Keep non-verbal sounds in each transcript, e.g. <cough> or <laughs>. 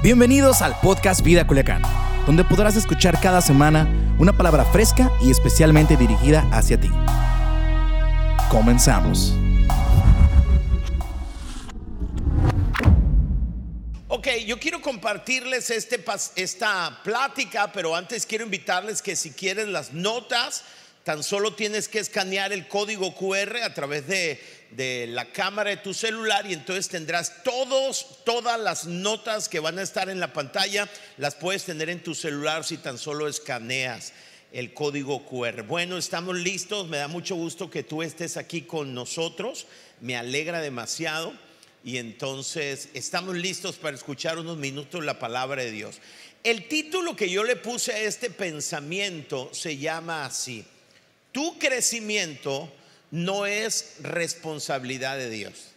Bienvenidos al podcast Vida Culiacán, donde podrás escuchar cada semana una palabra fresca y especialmente dirigida hacia ti. Comenzamos. Ok, yo quiero compartirles este, esta plática, pero antes quiero invitarles que si quieren las notas, tan solo tienes que escanear el código QR a través de, de la cámara de tu celular y entonces tendrás todos, todas las notas que van a estar en la pantalla, las puedes tener en tu celular si tan solo escaneas el código QR. Bueno, estamos listos, me da mucho gusto que tú estés aquí con nosotros, me alegra demasiado. Y entonces estamos listos para escuchar unos minutos la palabra de Dios. El título que yo le puse a este pensamiento se llama así. Tu crecimiento no es responsabilidad de Dios.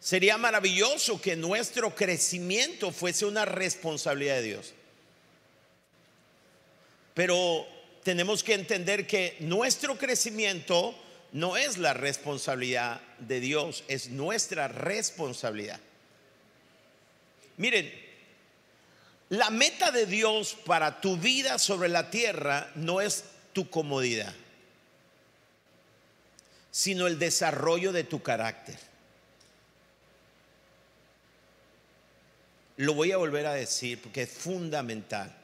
Sería maravilloso que nuestro crecimiento fuese una responsabilidad de Dios. Pero tenemos que entender que nuestro crecimiento no es la responsabilidad de Dios, es nuestra responsabilidad. Miren, la meta de Dios para tu vida sobre la tierra no es tu comodidad, sino el desarrollo de tu carácter. Lo voy a volver a decir porque es fundamental.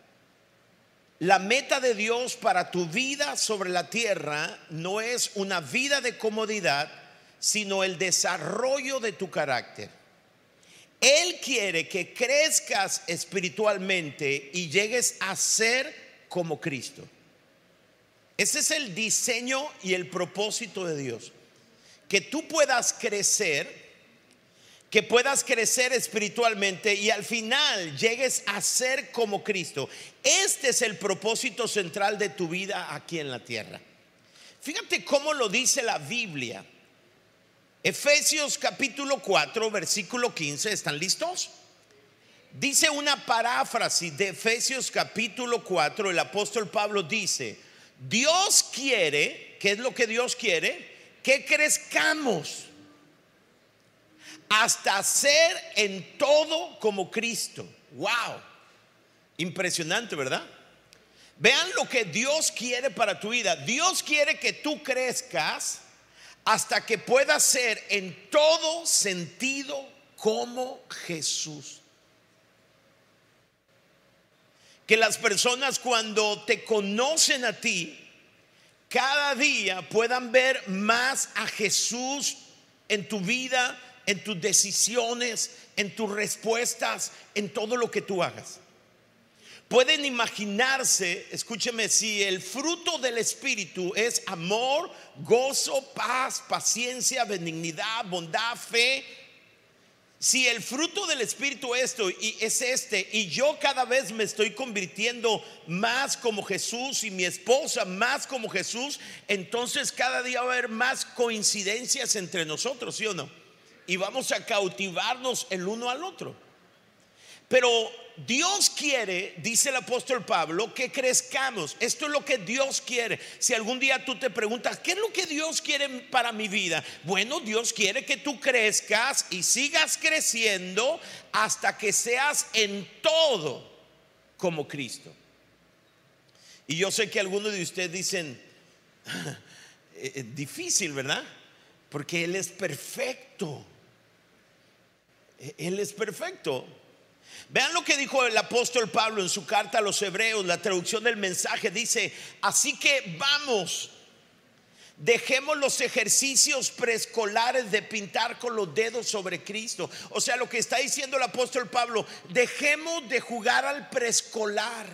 La meta de Dios para tu vida sobre la tierra no es una vida de comodidad, sino el desarrollo de tu carácter. Él quiere que crezcas espiritualmente y llegues a ser como Cristo. Ese es el diseño y el propósito de Dios. Que tú puedas crecer que puedas crecer espiritualmente y al final llegues a ser como Cristo. Este es el propósito central de tu vida aquí en la tierra. Fíjate cómo lo dice la Biblia. Efesios capítulo 4, versículo 15, ¿están listos? Dice una paráfrasis de Efesios capítulo 4, el apóstol Pablo dice, Dios quiere, ¿qué es lo que Dios quiere? Que crezcamos hasta ser en todo como Cristo. Wow. Impresionante, ¿verdad? Vean lo que Dios quiere para tu vida. Dios quiere que tú crezcas hasta que puedas ser en todo sentido como Jesús. Que las personas cuando te conocen a ti, cada día puedan ver más a Jesús en tu vida, en tus decisiones, en tus respuestas, en todo lo que tú hagas. Pueden imaginarse, escúcheme, si el fruto del Espíritu es amor, gozo, paz, paciencia, benignidad, bondad, fe. Si el fruto del Espíritu esto y es este y yo cada vez me estoy convirtiendo más como Jesús y mi esposa más como Jesús, entonces cada día va a haber más coincidencias entre nosotros, ¿sí o no? y vamos a cautivarnos el uno al otro. Pero Dios quiere, dice el apóstol Pablo, que crezcamos. Esto es lo que Dios quiere. Si algún día tú te preguntas, ¿qué es lo que Dios quiere para mi vida? Bueno, Dios quiere que tú crezcas y sigas creciendo hasta que seas en todo como Cristo. Y yo sé que algunos de ustedes dicen, <laughs> difícil, ¿verdad? Porque Él es perfecto. Él es perfecto. Vean lo que dijo el apóstol Pablo en su carta a los hebreos, la traducción del mensaje dice, así que vamos, dejemos los ejercicios preescolares de pintar con los dedos sobre Cristo. O sea, lo que está diciendo el apóstol Pablo, dejemos de jugar al preescolar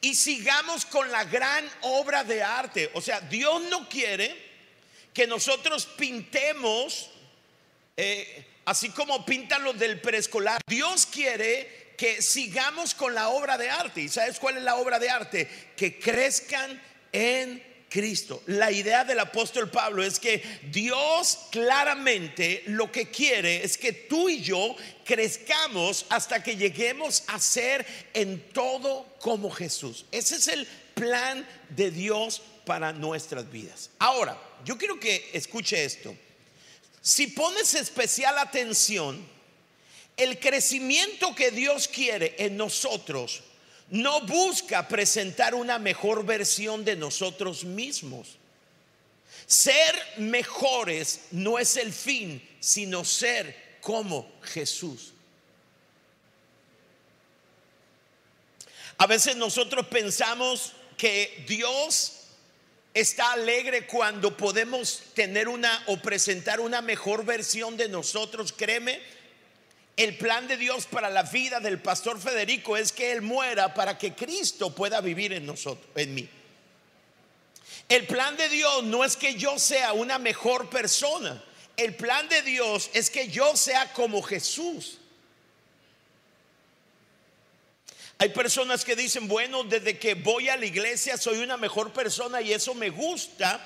y sigamos con la gran obra de arte. O sea, Dios no quiere que nosotros pintemos eh, así como pintan los del preescolar. Dios quiere que sigamos con la obra de arte. ¿Y sabes cuál es la obra de arte? Que crezcan en Cristo. La idea del apóstol Pablo es que Dios claramente lo que quiere es que tú y yo crezcamos hasta que lleguemos a ser en todo como Jesús. Ese es el plan de Dios para nuestras vidas. Ahora, yo quiero que escuche esto. Si pones especial atención, el crecimiento que Dios quiere en nosotros no busca presentar una mejor versión de nosotros mismos. Ser mejores no es el fin, sino ser como Jesús. A veces nosotros pensamos que Dios está alegre cuando podemos tener una o presentar una mejor versión de nosotros. Créeme, el plan de Dios para la vida del pastor Federico es que él muera para que Cristo pueda vivir en nosotros, en mí. El plan de Dios no es que yo sea una mejor persona. El plan de Dios es que yo sea como Jesús. Hay personas que dicen, bueno, desde que voy a la iglesia soy una mejor persona y eso me gusta.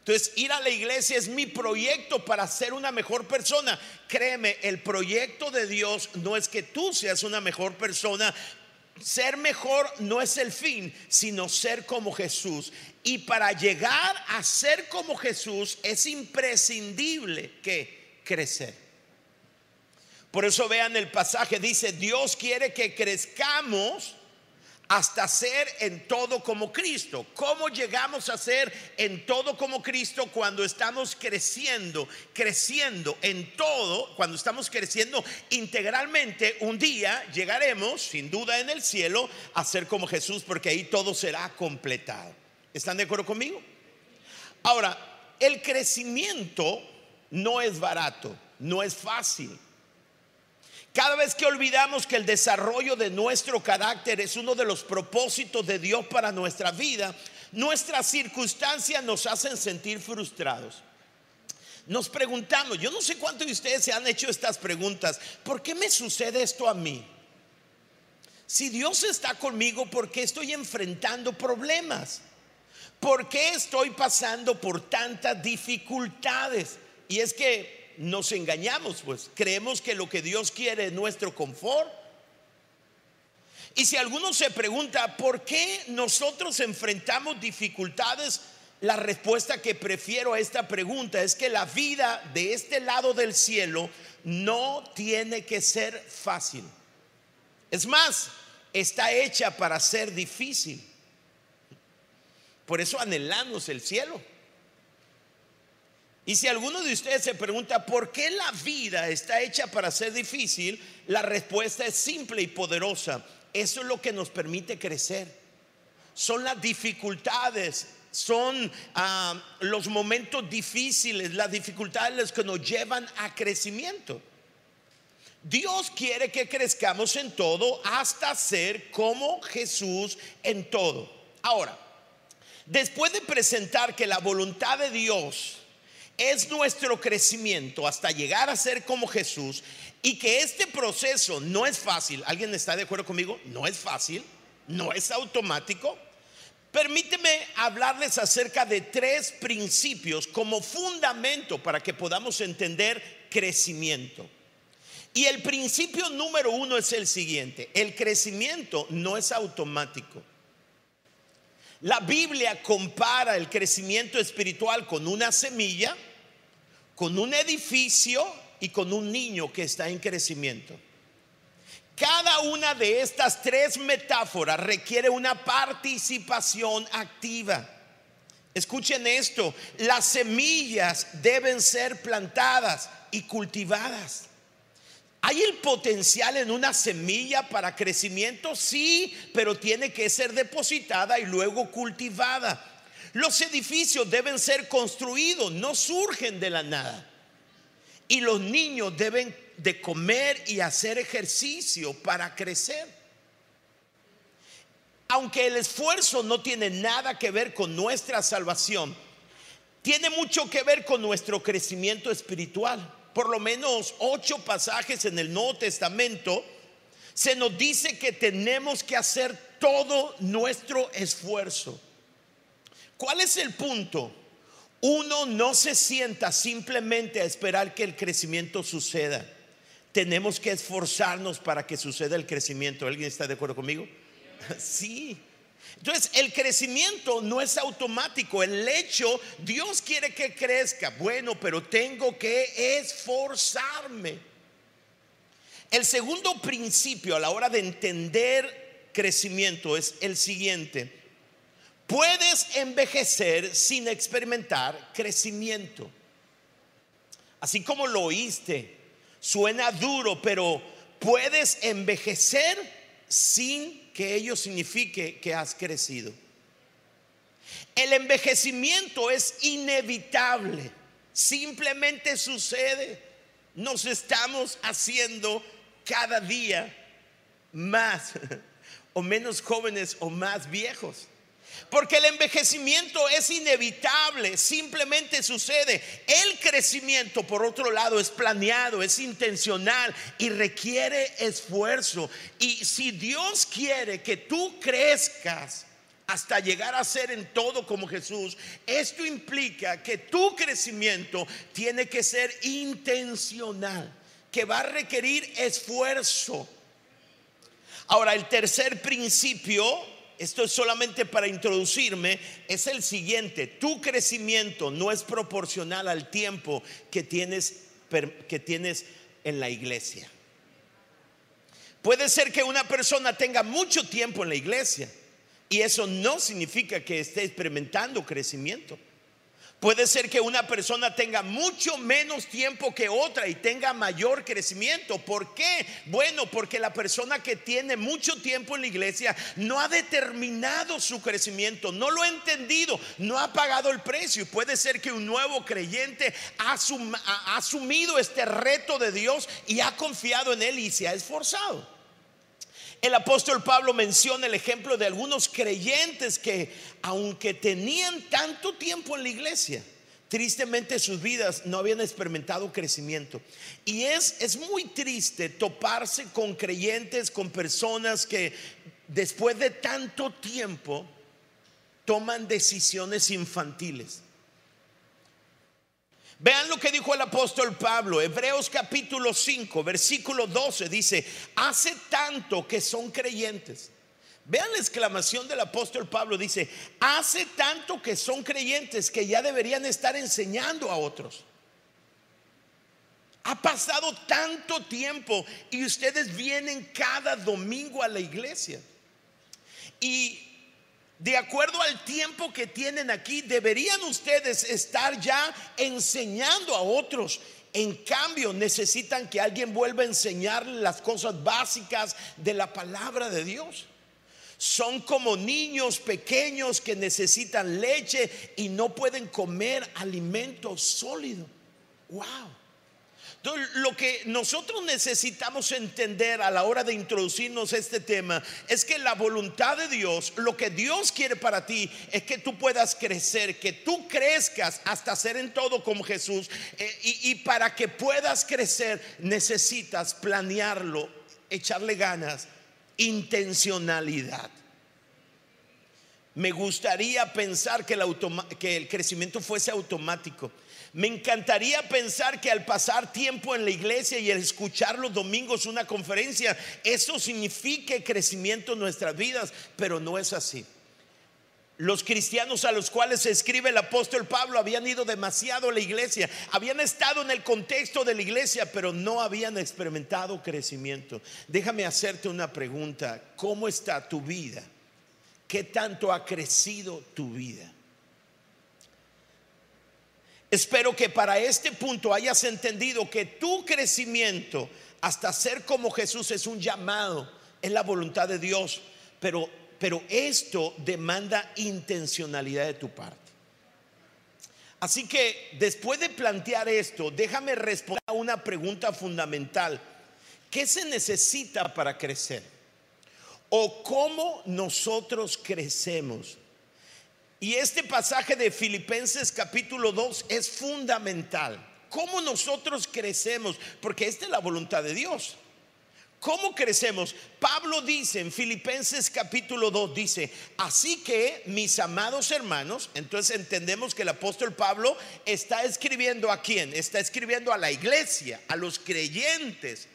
Entonces, ir a la iglesia es mi proyecto para ser una mejor persona. Créeme, el proyecto de Dios no es que tú seas una mejor persona. Ser mejor no es el fin, sino ser como Jesús. Y para llegar a ser como Jesús es imprescindible que crecer. Por eso vean el pasaje, dice, Dios quiere que crezcamos hasta ser en todo como Cristo. ¿Cómo llegamos a ser en todo como Cristo cuando estamos creciendo, creciendo en todo, cuando estamos creciendo integralmente? Un día llegaremos, sin duda, en el cielo a ser como Jesús, porque ahí todo será completado. ¿Están de acuerdo conmigo? Ahora, el crecimiento no es barato, no es fácil. Cada vez que olvidamos que el desarrollo de nuestro carácter es uno de los propósitos de Dios para nuestra vida, nuestras circunstancias nos hacen sentir frustrados. Nos preguntamos, yo no sé cuántos de ustedes se han hecho estas preguntas, ¿por qué me sucede esto a mí? Si Dios está conmigo, ¿por qué estoy enfrentando problemas? ¿Por qué estoy pasando por tantas dificultades? Y es que nos engañamos, pues creemos que lo que Dios quiere es nuestro confort. Y si alguno se pregunta, ¿por qué nosotros enfrentamos dificultades? La respuesta que prefiero a esta pregunta es que la vida de este lado del cielo no tiene que ser fácil. Es más, está hecha para ser difícil. Por eso anhelamos el cielo. Y si alguno de ustedes se pregunta por qué la vida está hecha para ser difícil, la respuesta es simple y poderosa. Eso es lo que nos permite crecer. Son las dificultades, son ah, los momentos difíciles, las dificultades que nos llevan a crecimiento. Dios quiere que crezcamos en todo hasta ser como Jesús en todo. Ahora, después de presentar que la voluntad de Dios es nuestro crecimiento hasta llegar a ser como Jesús y que este proceso no es fácil. ¿Alguien está de acuerdo conmigo? No es fácil, no es automático. Permíteme hablarles acerca de tres principios como fundamento para que podamos entender crecimiento. Y el principio número uno es el siguiente, el crecimiento no es automático. La Biblia compara el crecimiento espiritual con una semilla con un edificio y con un niño que está en crecimiento. Cada una de estas tres metáforas requiere una participación activa. Escuchen esto, las semillas deben ser plantadas y cultivadas. ¿Hay el potencial en una semilla para crecimiento? Sí, pero tiene que ser depositada y luego cultivada. Los edificios deben ser construidos, no surgen de la nada. Y los niños deben de comer y hacer ejercicio para crecer. Aunque el esfuerzo no tiene nada que ver con nuestra salvación, tiene mucho que ver con nuestro crecimiento espiritual. Por lo menos ocho pasajes en el Nuevo Testamento se nos dice que tenemos que hacer todo nuestro esfuerzo. ¿Cuál es el punto? Uno no se sienta simplemente a esperar que el crecimiento suceda. Tenemos que esforzarnos para que suceda el crecimiento. ¿Alguien está de acuerdo conmigo? <laughs> Sí. Entonces, el crecimiento no es automático. El hecho, Dios quiere que crezca. Bueno, pero tengo que esforzarme. El segundo principio a la hora de entender crecimiento es el siguiente. Puedes envejecer sin experimentar crecimiento. Así como lo oíste, suena duro, pero puedes envejecer sin que ello signifique que has crecido. El envejecimiento es inevitable, simplemente sucede. Nos estamos haciendo cada día más <laughs> o menos jóvenes o más viejos. Porque el envejecimiento es inevitable, simplemente sucede. El crecimiento, por otro lado, es planeado, es intencional y requiere esfuerzo. Y si Dios quiere que tú crezcas hasta llegar a ser en todo como Jesús, esto implica que tu crecimiento tiene que ser intencional, que va a requerir esfuerzo. Ahora, el tercer principio esto es solamente para introducirme, es el siguiente, tu crecimiento no es proporcional al tiempo que tienes, que tienes en la iglesia. Puede ser que una persona tenga mucho tiempo en la iglesia y eso no significa que esté experimentando crecimiento. Puede ser que una persona tenga mucho menos tiempo que otra y tenga mayor crecimiento. ¿Por qué? Bueno, porque la persona que tiene mucho tiempo en la iglesia no ha determinado su crecimiento, no lo ha entendido, no ha pagado el precio. Puede ser que un nuevo creyente ha, asumido este reto de Dios y ha confiado en él y se ha esforzado. El apóstol Pablo menciona el ejemplo de algunos creyentes que, aunque tenían tanto tiempo en la iglesia, tristemente sus vidas no habían experimentado crecimiento. Y es, es muy triste toparse con creyentes, con personas que después de tanto tiempo toman decisiones infantiles. Vean lo que dijo el apóstol Pablo, Hebreos capítulo 5, versículo 12, dice, hace tanto que son creyentes. Vean la exclamación del apóstol Pablo, dice, hace tanto que son creyentes que ya deberían estar enseñando a otros. Ha pasado tanto tiempo y ustedes vienen cada domingo a la iglesia. Y de acuerdo al tiempo que tienen aquí, deberían ustedes estar ya enseñando a otros. En cambio, necesitan que alguien vuelva a enseñarles las cosas básicas de la palabra de Dios. Son como niños pequeños que necesitan leche y no pueden comer alimento sólido. Wow lo que nosotros necesitamos entender a la hora de introducirnos este tema es que la voluntad de Dios, lo que Dios quiere para ti es que tú puedas crecer, que tú crezcas hasta ser en todo como Jesús. Eh, y para que puedas crecer necesitas planearlo, echarle ganas, intencionalidad. Me gustaría pensar que el, crecimiento fuese automático. Me encantaría pensar que al pasar tiempo en la iglesia y el escuchar los domingos una conferencia, eso signifique crecimiento en nuestras vidas, pero no es así. Los cristianos a los cuales se escribe el apóstol Pablo habían ido demasiado a la iglesia, habían estado en el contexto de la iglesia, pero no habían experimentado crecimiento. Déjame hacerte una pregunta, ¿cómo está tu vida? ¿Qué tanto ha crecido tu vida? Espero que para este punto hayas entendido que tu crecimiento hasta ser como Jesús es un llamado, es la voluntad de Dios, pero, pero esto demanda intencionalidad de tu parte. Así que después de plantear esto, déjame responder a una pregunta fundamental. ¿Qué se necesita para crecer? ¿O cómo nosotros crecemos? Y este pasaje de Filipenses capítulo 2 es fundamental. ¿Cómo nosotros crecemos? Porque esta es la voluntad de Dios. ¿Cómo crecemos? Pablo dice en Filipenses capítulo 2, dice, así que mis amados hermanos, entonces entendemos que el apóstol Pablo está escribiendo a quién? Está escribiendo a la iglesia, a los creyentes.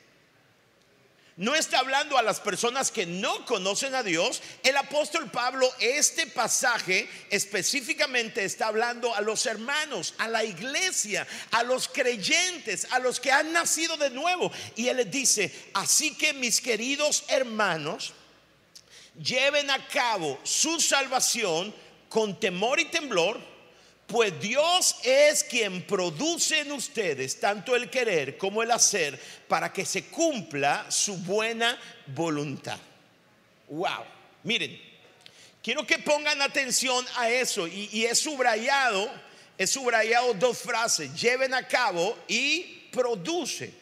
No está hablando a las personas que no conocen a Dios. El apóstol Pablo, este pasaje específicamente está hablando a los hermanos, a la iglesia, a los creyentes, a los que han nacido de nuevo. Y él les dice, así que mis queridos hermanos, lleven a cabo su salvación con temor y temblor pues Dios es quien produce en ustedes tanto el querer como el hacer para que se cumpla su buena voluntad. Wow, miren, quiero que pongan atención a eso y, y es subrayado, es subrayado dos frases, lleven a cabo y produce.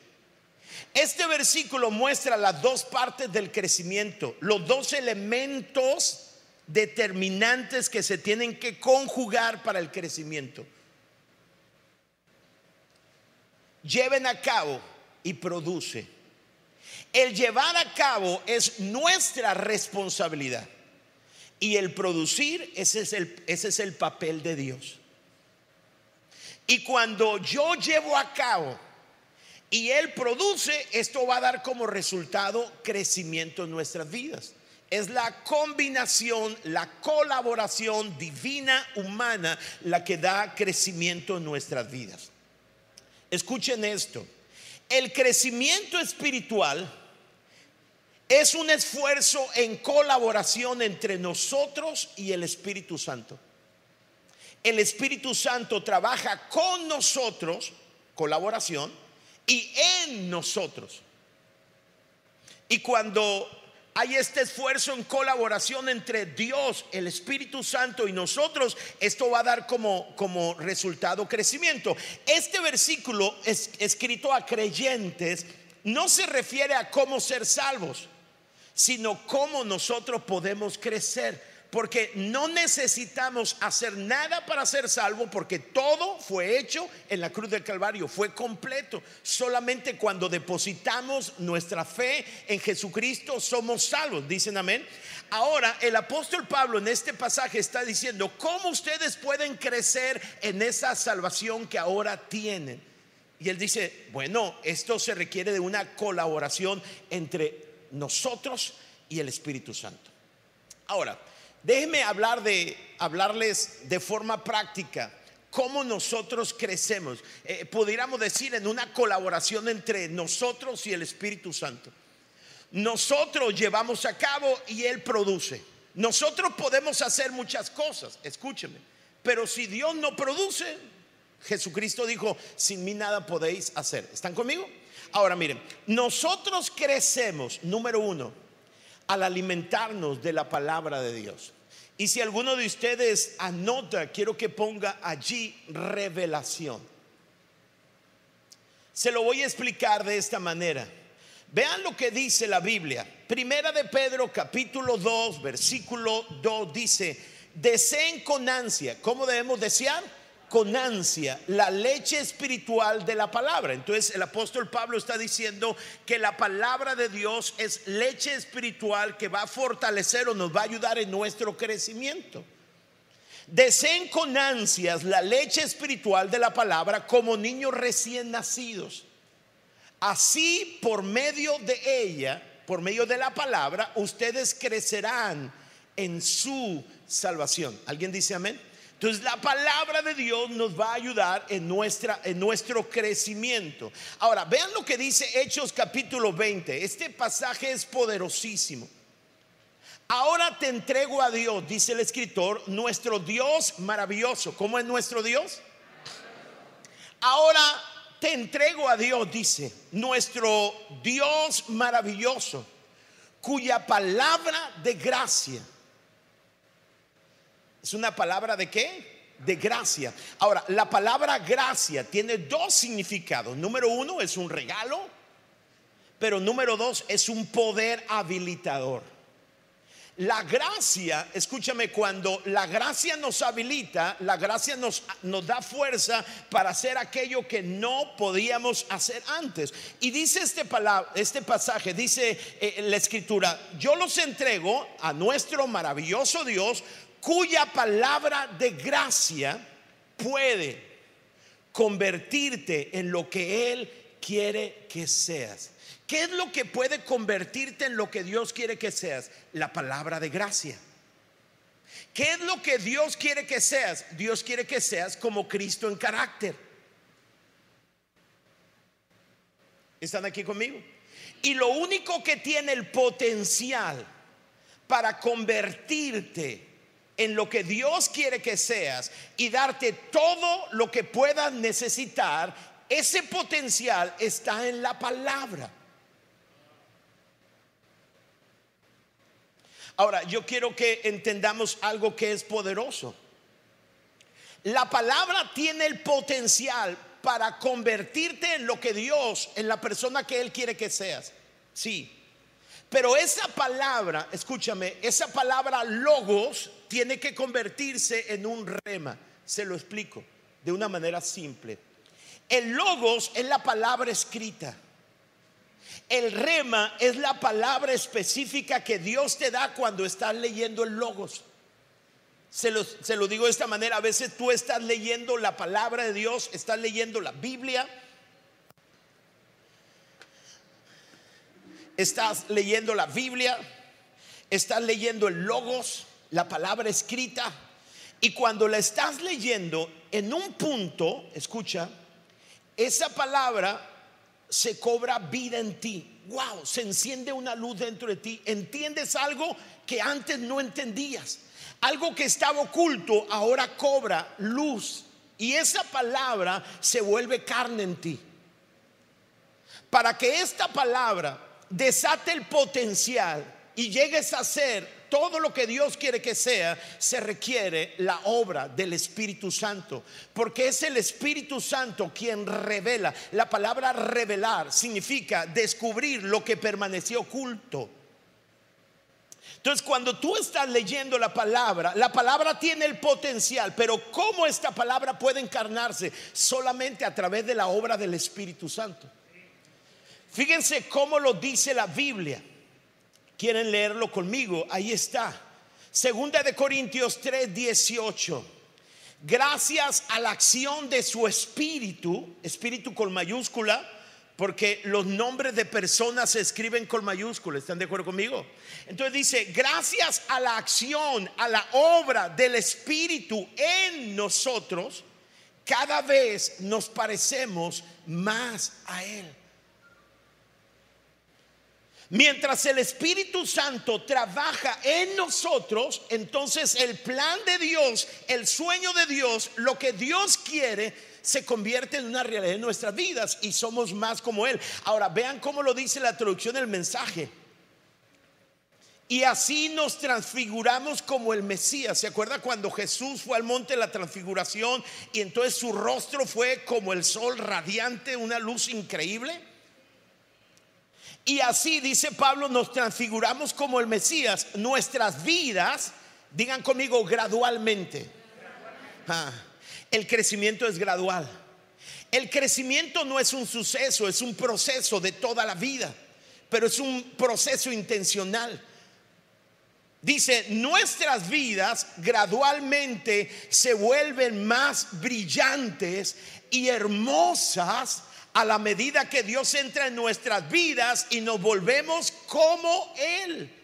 Este versículo muestra las dos partes del crecimiento, los dos elementos determinantes que se tienen que conjugar para el crecimiento. Lleven a cabo y produce. El llevar a cabo es nuestra responsabilidad. Y el producir, ese es el, ese es el papel de Dios. Y cuando yo llevo a cabo y Él produce, esto va a dar como resultado crecimiento en nuestras vidas es la combinación, la colaboración divina humana la que da crecimiento en nuestras vidas. Escuchen esto, el crecimiento espiritual es un esfuerzo en colaboración entre nosotros y el Espíritu Santo. El Espíritu Santo trabaja con nosotros, colaboración, y en nosotros. Y cuando hay este esfuerzo en colaboración entre Dios, el Espíritu Santo y nosotros, esto va a dar como, como resultado crecimiento. Este versículo es escrito a creyentes no se refiere a cómo ser salvos, sino cómo nosotros podemos crecer porque no necesitamos hacer nada para ser salvo, porque todo fue hecho en la cruz del Calvario, fue completo. Solamente cuando depositamos nuestra fe en Jesucristo somos salvos, dicen amén. Ahora el apóstol Pablo en este pasaje está diciendo cómo ustedes pueden crecer en esa salvación que ahora tienen. Y él dice, bueno, esto se requiere de una colaboración entre nosotros y el Espíritu Santo. Ahora, Déjenme hablar de, hablarles de forma práctica cómo nosotros crecemos. Eh, pudiéramos decir en una colaboración entre nosotros y el Espíritu Santo. Nosotros llevamos a cabo y Él produce. Nosotros podemos hacer muchas cosas, escúcheme, pero si Dios no produce, Jesucristo dijo, sin mí nada podéis hacer. ¿Están conmigo? Ahora miren, nosotros crecemos, número uno, al alimentarnos de la palabra de Dios. Y si alguno de ustedes anota, quiero que ponga allí revelación. Se lo voy a explicar de esta manera. Vean lo que dice la Biblia. Primera de Pedro capítulo 2, versículo 2 dice, deseen con ansia. ¿Cómo debemos desear? Con ansia la leche espiritual de la palabra. Entonces el apóstol Pablo está diciendo que la palabra de Dios es leche espiritual que va a fortalecer o nos va a ayudar en nuestro crecimiento. Deseen con ansias la leche espiritual de la palabra como niños recién nacidos. Así por medio de ella, por medio de la palabra, ustedes crecerán en su salvación. ¿Alguien dice amén? Entonces la palabra de Dios nos va a ayudar en, nuestra, en nuestro crecimiento. Ahora, vean lo que dice Hechos capítulo 20. Este pasaje es poderosísimo. Ahora te entrego a Dios, dice el escritor, nuestro Dios maravilloso. ¿Cómo es nuestro Dios? Ahora te entrego a Dios, dice, nuestro Dios maravilloso, cuya palabra de gracia es una palabra de qué? De gracia. Ahora, la palabra gracia tiene dos significados. Número uno es un regalo, pero número dos es un poder habilitador. La gracia, escúchame, cuando la gracia nos habilita, la gracia nos, nos, da fuerza para hacer aquello que no podíamos hacer antes. Y dice este, palabra, este pasaje, dice eh, la escritura, yo los entrego a nuestro maravilloso Dios cuya palabra de gracia puede convertirte en lo que Él quiere que seas. ¿Qué es lo que puede convertirte en lo que Dios quiere que seas? La palabra de gracia. ¿Qué es lo que Dios quiere que seas? Dios quiere que seas como Cristo en carácter. ¿Están aquí conmigo? Y lo único que tiene el potencial para convertirte en lo que Dios quiere que seas y darte todo lo que puedas necesitar, ese potencial está en la palabra. Ahora, yo quiero que entendamos algo que es poderoso. La palabra tiene el potencial para convertirte en lo que Dios, en la persona que Él quiere que seas. Sí. Pero esa palabra, escúchame, esa palabra logos tiene que convertirse en un rema. Se lo explico de una manera simple. El logos es la palabra escrita. El rema es la palabra específica que Dios te da cuando estás leyendo el logos. Se lo, se lo, digo de esta manera, a veces tú estás leyendo la palabra de Dios, estás leyendo la Biblia, estás leyendo la Biblia, estás leyendo el logos, la palabra escrita, y cuando la estás leyendo, en un punto, escucha, esa palabra se cobra vida en ti. Wow, se enciende una luz dentro de ti. Entiendes algo que antes no entendías. Algo que estaba oculto ahora cobra luz. Y esa palabra se vuelve carne en ti. Para que esta palabra desate el potencial y llegues a ser todo lo que Dios quiere que sea, se requiere la obra del Espíritu Santo. Porque es el Espíritu Santo quien revela. La palabra revelar significa descubrir lo que permaneció oculto. Entonces, cuando tú estás leyendo la palabra, la palabra tiene el potencial, pero ¿cómo esta palabra puede encarnarse? Solamente a través de la obra del Espíritu Santo. Fíjense cómo lo dice la Biblia quieren leerlo conmigo, ahí está. Segunda de Corintios 3, 18. Gracias a la acción de su espíritu, espíritu con mayúscula, porque los nombres de personas se escriben con mayúscula, ¿están de acuerdo conmigo? Entonces dice, gracias a la acción, a la obra del Espíritu en nosotros, cada vez nos parecemos más a Él. Mientras el Espíritu Santo trabaja en nosotros, entonces el plan de Dios, el sueño de Dios, lo que Dios quiere, se convierte en una realidad en nuestras vidas y somos más como Él. Ahora, vean cómo lo dice la traducción del mensaje. Y así nos transfiguramos como el Mesías. ¿Se acuerda cuando Jesús fue al monte de la transfiguración y entonces su rostro fue como el sol radiante, una luz increíble? Y así, dice Pablo, nos transfiguramos como el Mesías. Nuestras vidas, digan conmigo, gradualmente. Ah, el crecimiento es gradual. El crecimiento no es un suceso, es un proceso de toda la vida, pero es un proceso intencional. Dice, nuestras vidas gradualmente se vuelven más brillantes y hermosas a la medida que Dios entra en nuestras vidas y nos volvemos como Él.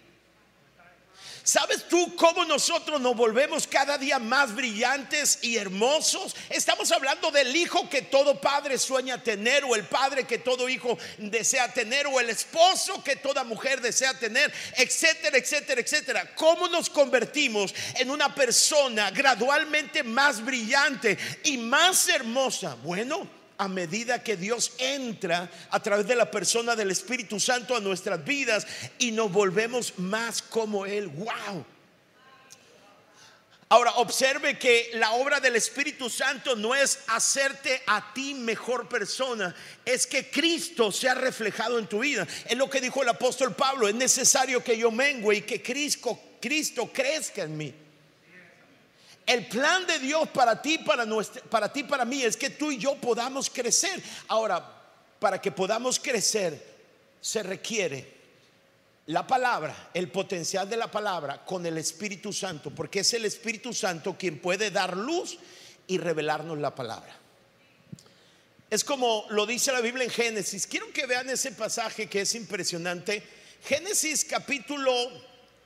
¿Sabes tú cómo nosotros nos volvemos cada día más brillantes y hermosos? Estamos hablando del hijo que todo padre sueña tener o el padre que todo hijo desea tener o el esposo que toda mujer desea tener, etcétera, etcétera, etcétera. ¿Cómo nos convertimos en una persona gradualmente más brillante y más hermosa? Bueno, a medida que Dios entra a través de la persona del Espíritu Santo a nuestras vidas y nos volvemos más como Él. ¡Wow! Ahora, observe que la obra del Espíritu Santo no es hacerte a ti mejor persona, es que Cristo sea reflejado en tu vida. Es lo que dijo el apóstol Pablo, es necesario que yo mengue y que Cristo, Cristo crezca en mí. El plan de Dios para ti, para, nuestra, para ti, para mí, es que tú y yo podamos crecer. Ahora, para que podamos crecer, se requiere la palabra, el potencial de la palabra con el Espíritu Santo, porque es el Espíritu Santo quien puede dar luz y revelarnos la palabra. Es como lo dice la Biblia en Génesis. Quiero que vean ese pasaje que es impresionante. Génesis capítulo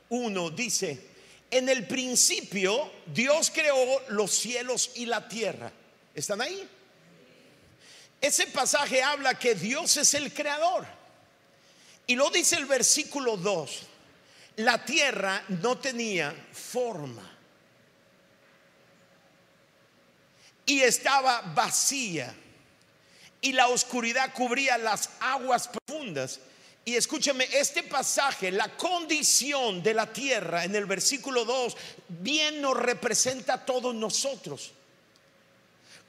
1 dice, en el principio Dios creó los cielos y la tierra. ¿Están ahí? Ese pasaje habla que Dios es el creador. Y lo dice el versículo 2. La tierra no tenía forma. Y estaba vacía. Y la oscuridad cubría las aguas profundas. Y escúcheme, este pasaje, la condición de la tierra en el versículo 2, bien nos representa a todos nosotros.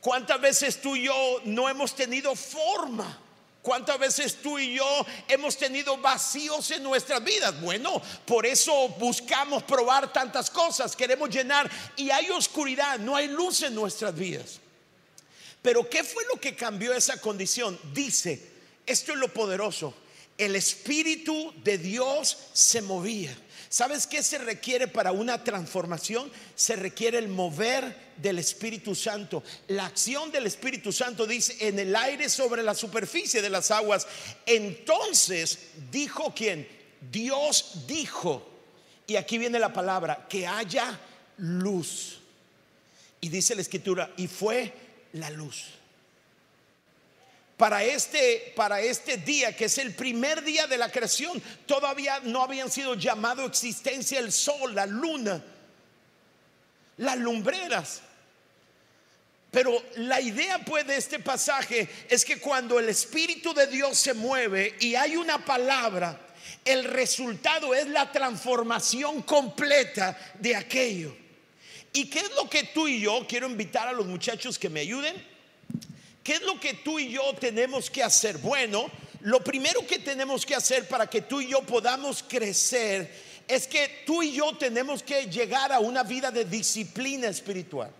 ¿Cuántas veces tú y yo no hemos tenido forma? ¿Cuántas veces tú y yo hemos tenido vacíos en nuestras vidas? Bueno, por eso buscamos probar tantas cosas, queremos llenar y hay oscuridad, no hay luz en nuestras vidas. Pero ¿qué fue lo que cambió esa condición? Dice, esto es lo poderoso, el Espíritu de Dios se movía. ¿Sabes qué se requiere para una transformación? Se requiere el mover del Espíritu Santo. La acción del Espíritu Santo dice en el aire sobre la superficie de las aguas. Entonces dijo quien? Dios dijo. Y aquí viene la palabra, que haya luz. Y dice la escritura, y fue la luz para este, para este día, que es el primer día de la creación, todavía no habían sido llamado existencia el sol, la luna, las lumbreras. Pero la idea pues de este pasaje es que cuando el Espíritu de Dios se mueve y hay una palabra, el resultado es la transformación completa de aquello. ¿Y qué es lo que tú y yo quiero invitar a los muchachos que me ayuden? ¿Qué es lo que tú y yo tenemos que hacer? Bueno, lo primero que tenemos que hacer para que tú y yo podamos crecer es que tú y yo tenemos que llegar a una vida de disciplina espiritual.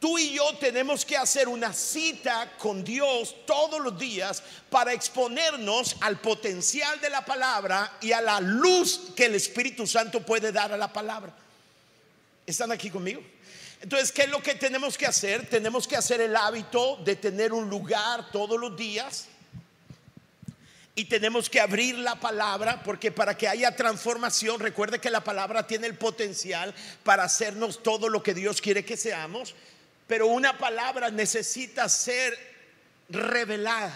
Tú y yo tenemos que hacer una cita con Dios todos los días para exponernos al potencial de la palabra y a la luz que el Espíritu Santo puede dar a la palabra. ¿Están aquí conmigo? Entonces, ¿qué es lo que tenemos que hacer? Tenemos que hacer el hábito de tener un lugar todos los días. Y tenemos que abrir la palabra porque para que haya transformación, recuerde que la palabra tiene el potencial para hacernos todo lo que Dios quiere que seamos, pero una palabra necesita ser revelada.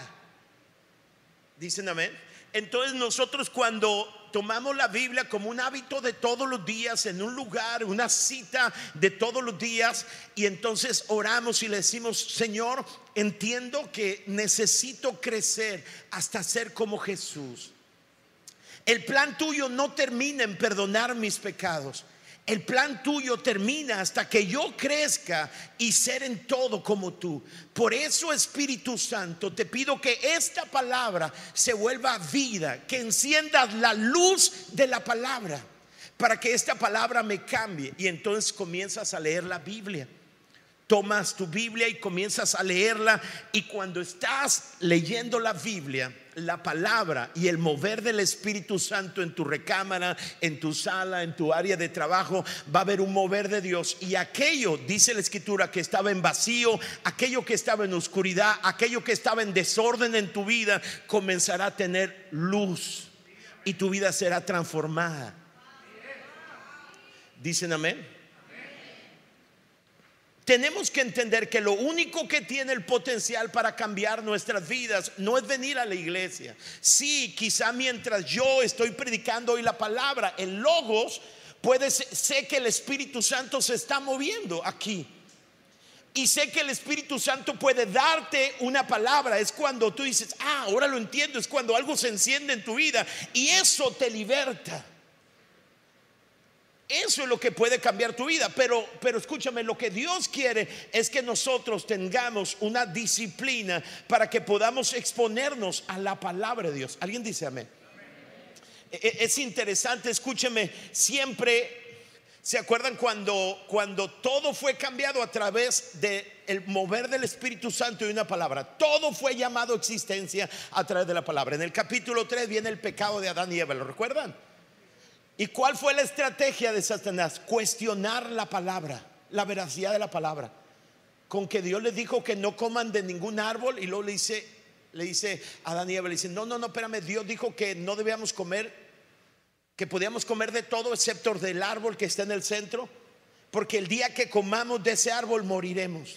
Dicen amén. Entonces nosotros cuando tomamos la Biblia como un hábito de todos los días, en un lugar, una cita de todos los días, y entonces oramos y le decimos, Señor, entiendo que necesito crecer hasta ser como Jesús. El plan tuyo no termina en perdonar mis pecados el plan tuyo termina hasta que yo crezca y ser en todo como tú. Por eso, Espíritu Santo, te pido que esta palabra se vuelva vida, que enciendas la luz de la palabra para que esta palabra me cambie. Y entonces comienzas a leer la Biblia tomas tu Biblia y comienzas a leerla y cuando estás leyendo la Biblia, la palabra y el mover del Espíritu Santo en tu recámara, en tu sala, en tu área de trabajo, va a haber un mover de Dios. Y aquello, dice la Escritura, que estaba en vacío, aquello que estaba en oscuridad, aquello que estaba en desorden en tu vida, comenzará a tener luz y tu vida será transformada. Dicen amén. Tenemos que entender que lo único que tiene el potencial para cambiar nuestras vidas no es venir a la iglesia. Sí, quizá mientras yo estoy predicando hoy la palabra, el logos, puede sé que el Espíritu Santo se está moviendo aquí. Y sé que el Espíritu Santo puede darte una palabra. Es cuando tú dices, ah, ahora lo entiendo. Es cuando algo se enciende en tu vida. Y eso te liberta. Eso es lo que puede cambiar tu vida. Pero, pero escúchame, lo que Dios quiere es que nosotros tengamos una disciplina para que podamos exponernos a la palabra de Dios. ¿Alguien dice amén? E, e, es interesante, escúcheme, siempre ¿Se acuerdan cuando, cuando todo fue cambiado a través del el mover del Espíritu Santo y una palabra? Todo fue llamado existencia a través de la palabra. En el capítulo 3 viene el pecado de Adán y Eva, ¿lo recuerdan? ¿Y cuál fue la estrategia de Satanás? Cuestionar la palabra, la veracidad de la palabra. con que Dios les dijo que no coman de ningún árbol y luego le dice, le dice a Eva, le dice, no, no, no, espérame, Dios dijo que no debíamos comer, que podíamos comer de todo excepto del árbol que está en el centro, porque el día que comamos de ese árbol moriremos.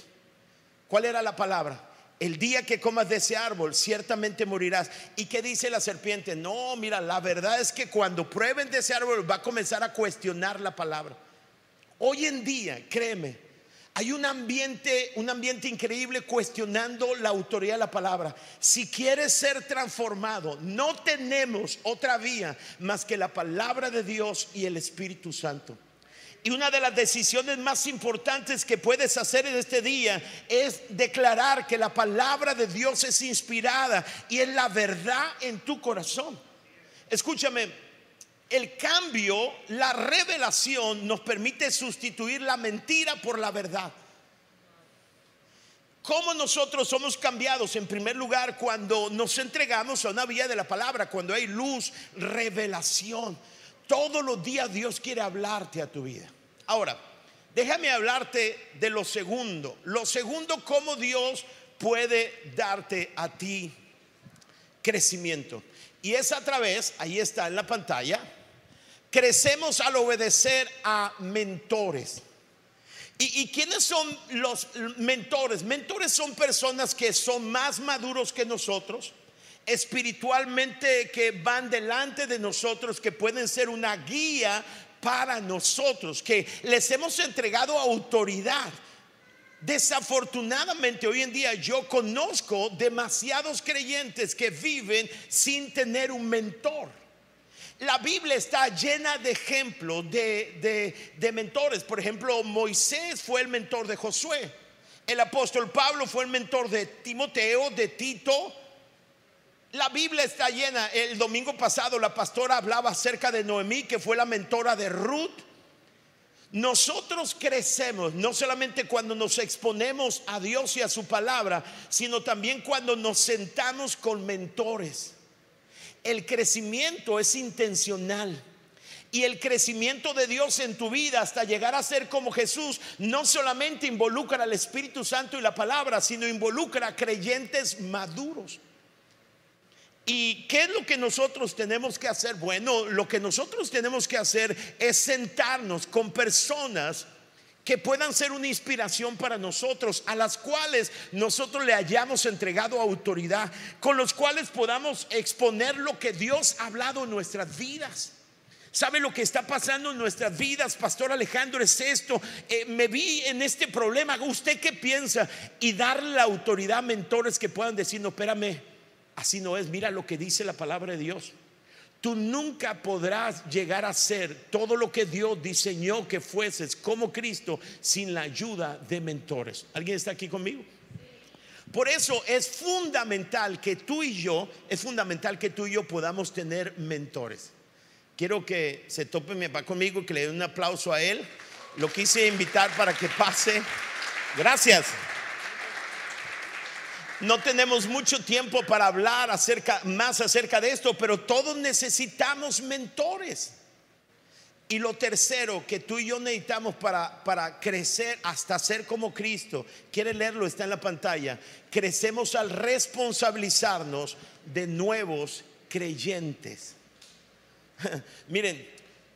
¿Cuál era la palabra? El día que comas de ese árbol, ciertamente morirás. ¿Y qué dice la serpiente? No, mira, la verdad es que cuando prueben de ese árbol va a comenzar a cuestionar la palabra. Hoy en día, créeme, hay un ambiente, un ambiente increíble cuestionando la autoridad de la palabra. Si quieres ser transformado, no tenemos otra vía más que la palabra de Dios y el Espíritu Santo. Y una de las decisiones más importantes que puedes hacer en este día es declarar que la palabra de Dios es inspirada y es la verdad en tu corazón. Escúchame, el cambio, la revelación nos permite sustituir la mentira por la verdad. ¿Cómo nosotros somos cambiados? En primer lugar, cuando nos entregamos a una vía de la palabra, cuando hay luz, revelación. Todos los días Dios quiere hablarte a tu vida. Ahora, déjame hablarte de lo segundo. Lo segundo, cómo Dios puede darte a ti crecimiento. Y es a través, ahí está en la pantalla, crecemos al obedecer a mentores. ¿Y, ¿Y, quiénes son los mentores? Mentores son personas que son más maduros que nosotros, espiritualmente que van delante de nosotros, que pueden ser una guía para nosotros, que les hemos entregado autoridad. Desafortunadamente hoy en día yo conozco demasiados creyentes que viven sin tener un mentor. La Biblia está llena de ejemplos de, de, de, mentores. Por ejemplo, Moisés fue el mentor de Josué. El apóstol Pablo fue el mentor de Timoteo, de Tito, la Biblia está llena. El domingo pasado la pastora hablaba acerca de Noemí, que fue la mentora de Ruth. Nosotros crecemos no solamente cuando nos exponemos a Dios y a su palabra, sino también cuando nos sentamos con mentores. El crecimiento es intencional. Y el crecimiento de Dios en tu vida hasta llegar a ser como Jesús no solamente involucra al Espíritu Santo y la palabra, sino involucra a creyentes maduros. ¿Y qué es lo que nosotros tenemos que hacer? Bueno, lo que nosotros tenemos que hacer es sentarnos con personas que puedan ser una inspiración para nosotros, a las cuales nosotros le hayamos entregado autoridad, con los cuales podamos exponer lo que Dios ha hablado en nuestras vidas. ¿Sabe lo que está pasando en nuestras vidas, Pastor Alejandro? Es esto. Eh, me vi en este problema. ¿Usted qué piensa? Y darle la autoridad a mentores que puedan decir, no, espérame, Así no es. Mira lo que dice la palabra de Dios. Tú nunca podrás llegar a ser todo lo que Dios diseñó que fueses como Cristo sin la ayuda de mentores. ¿Alguien está aquí conmigo? Por eso es fundamental que tú y yo, es fundamental que tú y yo podamos tener mentores. Quiero que se tope mi papá conmigo que le dé un aplauso a él. Lo quise invitar para que pase. Gracias. No tenemos mucho tiempo para hablar acerca, más acerca de esto, pero todos necesitamos mentores. Y lo tercero que tú y yo necesitamos para, para crecer hasta ser como Cristo, quiere leerlo, está en la pantalla, crecemos al responsabilizarnos de nuevos creyentes. <laughs> Miren,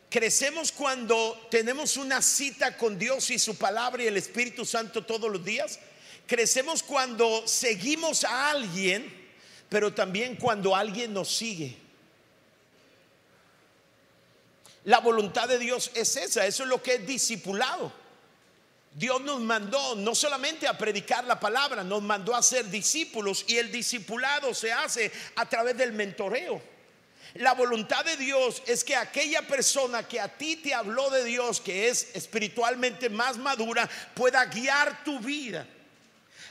crecemos cuando tenemos una cita con Dios y su palabra y el Espíritu Santo todos los días Crecemos cuando seguimos a alguien, pero también cuando alguien nos sigue. La voluntad de Dios es esa, eso es lo que es discipulado. Dios nos mandó no solamente a predicar la palabra, nos mandó a ser discípulos y el discipulado se hace a través del mentoreo. La voluntad de Dios es que aquella persona que a ti te habló de Dios, que es espiritualmente más madura, pueda guiar tu vida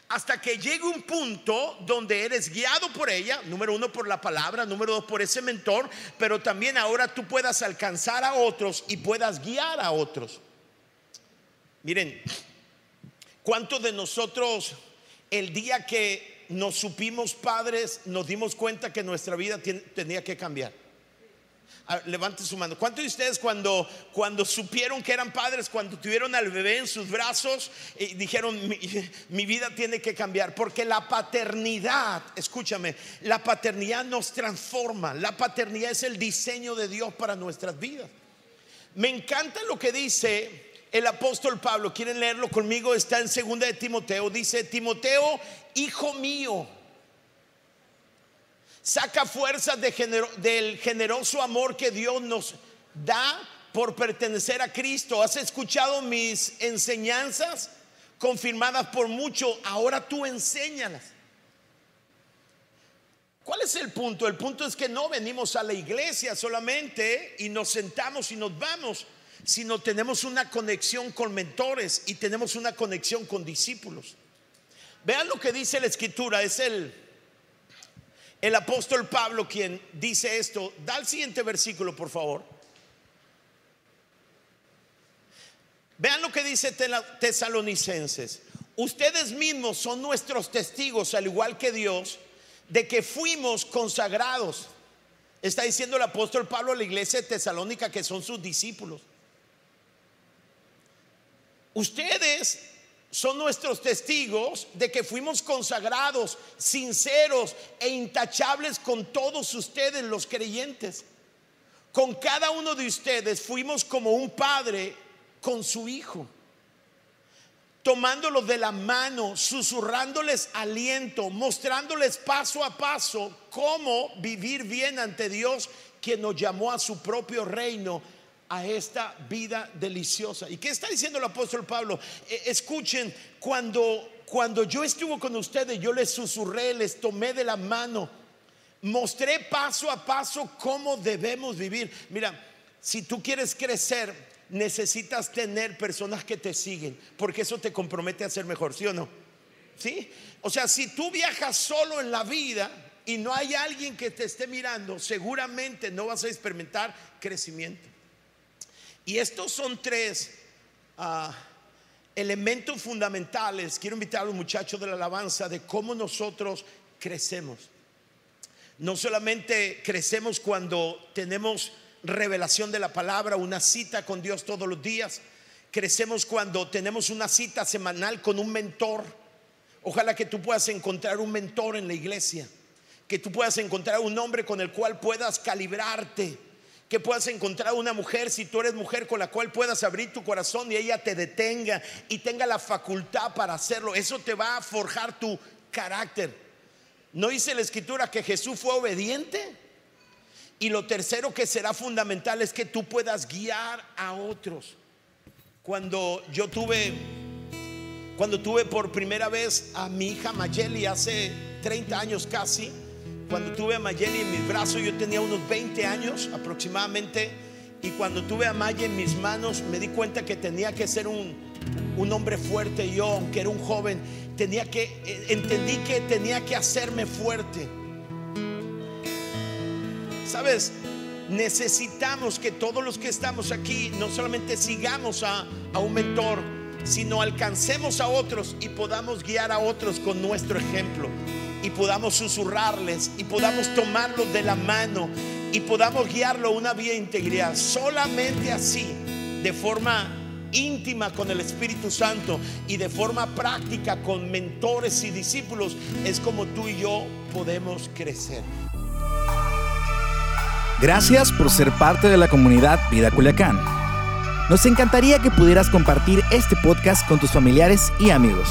hasta que llegue un punto donde eres guiado por ella, número uno por la palabra, número dos por ese mentor, pero también ahora tú puedas alcanzar a otros y puedas guiar a otros. Miren, ¿cuántos de nosotros el día que nos supimos padres nos dimos cuenta que nuestra vida tenía que cambiar? Ah, levante su mano. ¿Cuántos de ustedes cuando, cuando supieron que eran padres, cuando tuvieron al bebé en sus brazos, y dijeron, mi, vida tiene que cambiar? Porque la paternidad, escúchame, la paternidad nos transforma. La paternidad es el diseño de Dios para nuestras vidas. Me encanta lo que dice el apóstol Pablo. ¿Quieren leerlo conmigo? Está en segunda de Timoteo. Dice, Timoteo, hijo mío Saca fuerzas del generoso amor que Dios nos da por pertenecer a Cristo. ¿Has escuchado mis enseñanzas confirmadas por mucho? Ahora tú enséñalas. ¿Cuál es el punto? El punto es que no venimos a la iglesia solamente y nos sentamos y nos vamos, sino tenemos una conexión con mentores y tenemos una conexión con discípulos. Vean lo que dice la escritura, es el el apóstol Pablo quien dice esto. Da el siguiente versículo, por favor. Vean lo que dice Tesalonicenses. Ustedes mismos son nuestros testigos, al igual que Dios, de que fuimos consagrados. Está diciendo el apóstol Pablo a la iglesia de Tesalónica que son sus discípulos. Ustedes son nuestros testigos de que fuimos consagrados, sinceros e intachables con todos ustedes los creyentes. Con cada uno de ustedes fuimos como un padre con su hijo, tomándolos de la mano, susurrándoles aliento, mostrándoles paso a paso cómo vivir bien ante Dios, quien nos llamó a su propio reino a esta vida deliciosa. ¿Y qué está diciendo el apóstol Pablo? Eh, escuchen, cuando, cuando yo estuve con ustedes, yo les susurré, les tomé de la mano, mostré paso a paso cómo debemos vivir. Mira, si tú quieres crecer, necesitas tener personas que te siguen, porque eso te compromete a ser mejor, ¿sí o no? ¿Sí? O sea, si tú viajas solo en la vida y no hay alguien que te esté mirando, seguramente no vas a experimentar crecimiento. Y estos son tres ah, elementos fundamentales. Quiero invitar a los muchachos de la alabanza de cómo nosotros crecemos. No solamente crecemos cuando tenemos revelación de la palabra, una cita con Dios todos los días. Crecemos cuando tenemos una cita semanal con un mentor. Ojalá que tú puedas encontrar un mentor en la iglesia, que tú puedas encontrar un hombre con el cual puedas calibrarte que puedas encontrar una mujer, si tú eres mujer, con la cual puedas abrir tu corazón y ella te detenga y tenga la facultad para hacerlo. Eso te va a forjar tu carácter. ¿No dice la escritura que Jesús fue obediente? Y lo tercero que será fundamental es que tú puedas guiar a otros. Cuando yo tuve, cuando tuve por primera vez a mi hija Mayeli hace 30 años casi, cuando tuve a Mayeli en mis brazos, yo tenía unos 20 años aproximadamente. Y cuando tuve a Maya en mis manos, me di cuenta que tenía que ser un, un hombre fuerte. Yo, aunque era un joven, tenía que, eh, entendí que tenía que hacerme fuerte. Sabes, necesitamos que todos los que estamos aquí no solamente sigamos a, a un mentor, sino alcancemos a otros y podamos guiar a otros con nuestro ejemplo y podamos susurrarles y podamos tomarlos de la mano y podamos guiarlo una vía integridad. Solamente así, de forma íntima con el Espíritu Santo y de forma práctica con mentores y discípulos, es como tú y yo podemos crecer. Gracias por ser parte de la comunidad Vida Culiacán. Nos encantaría que pudieras compartir este podcast con tus familiares y amigos.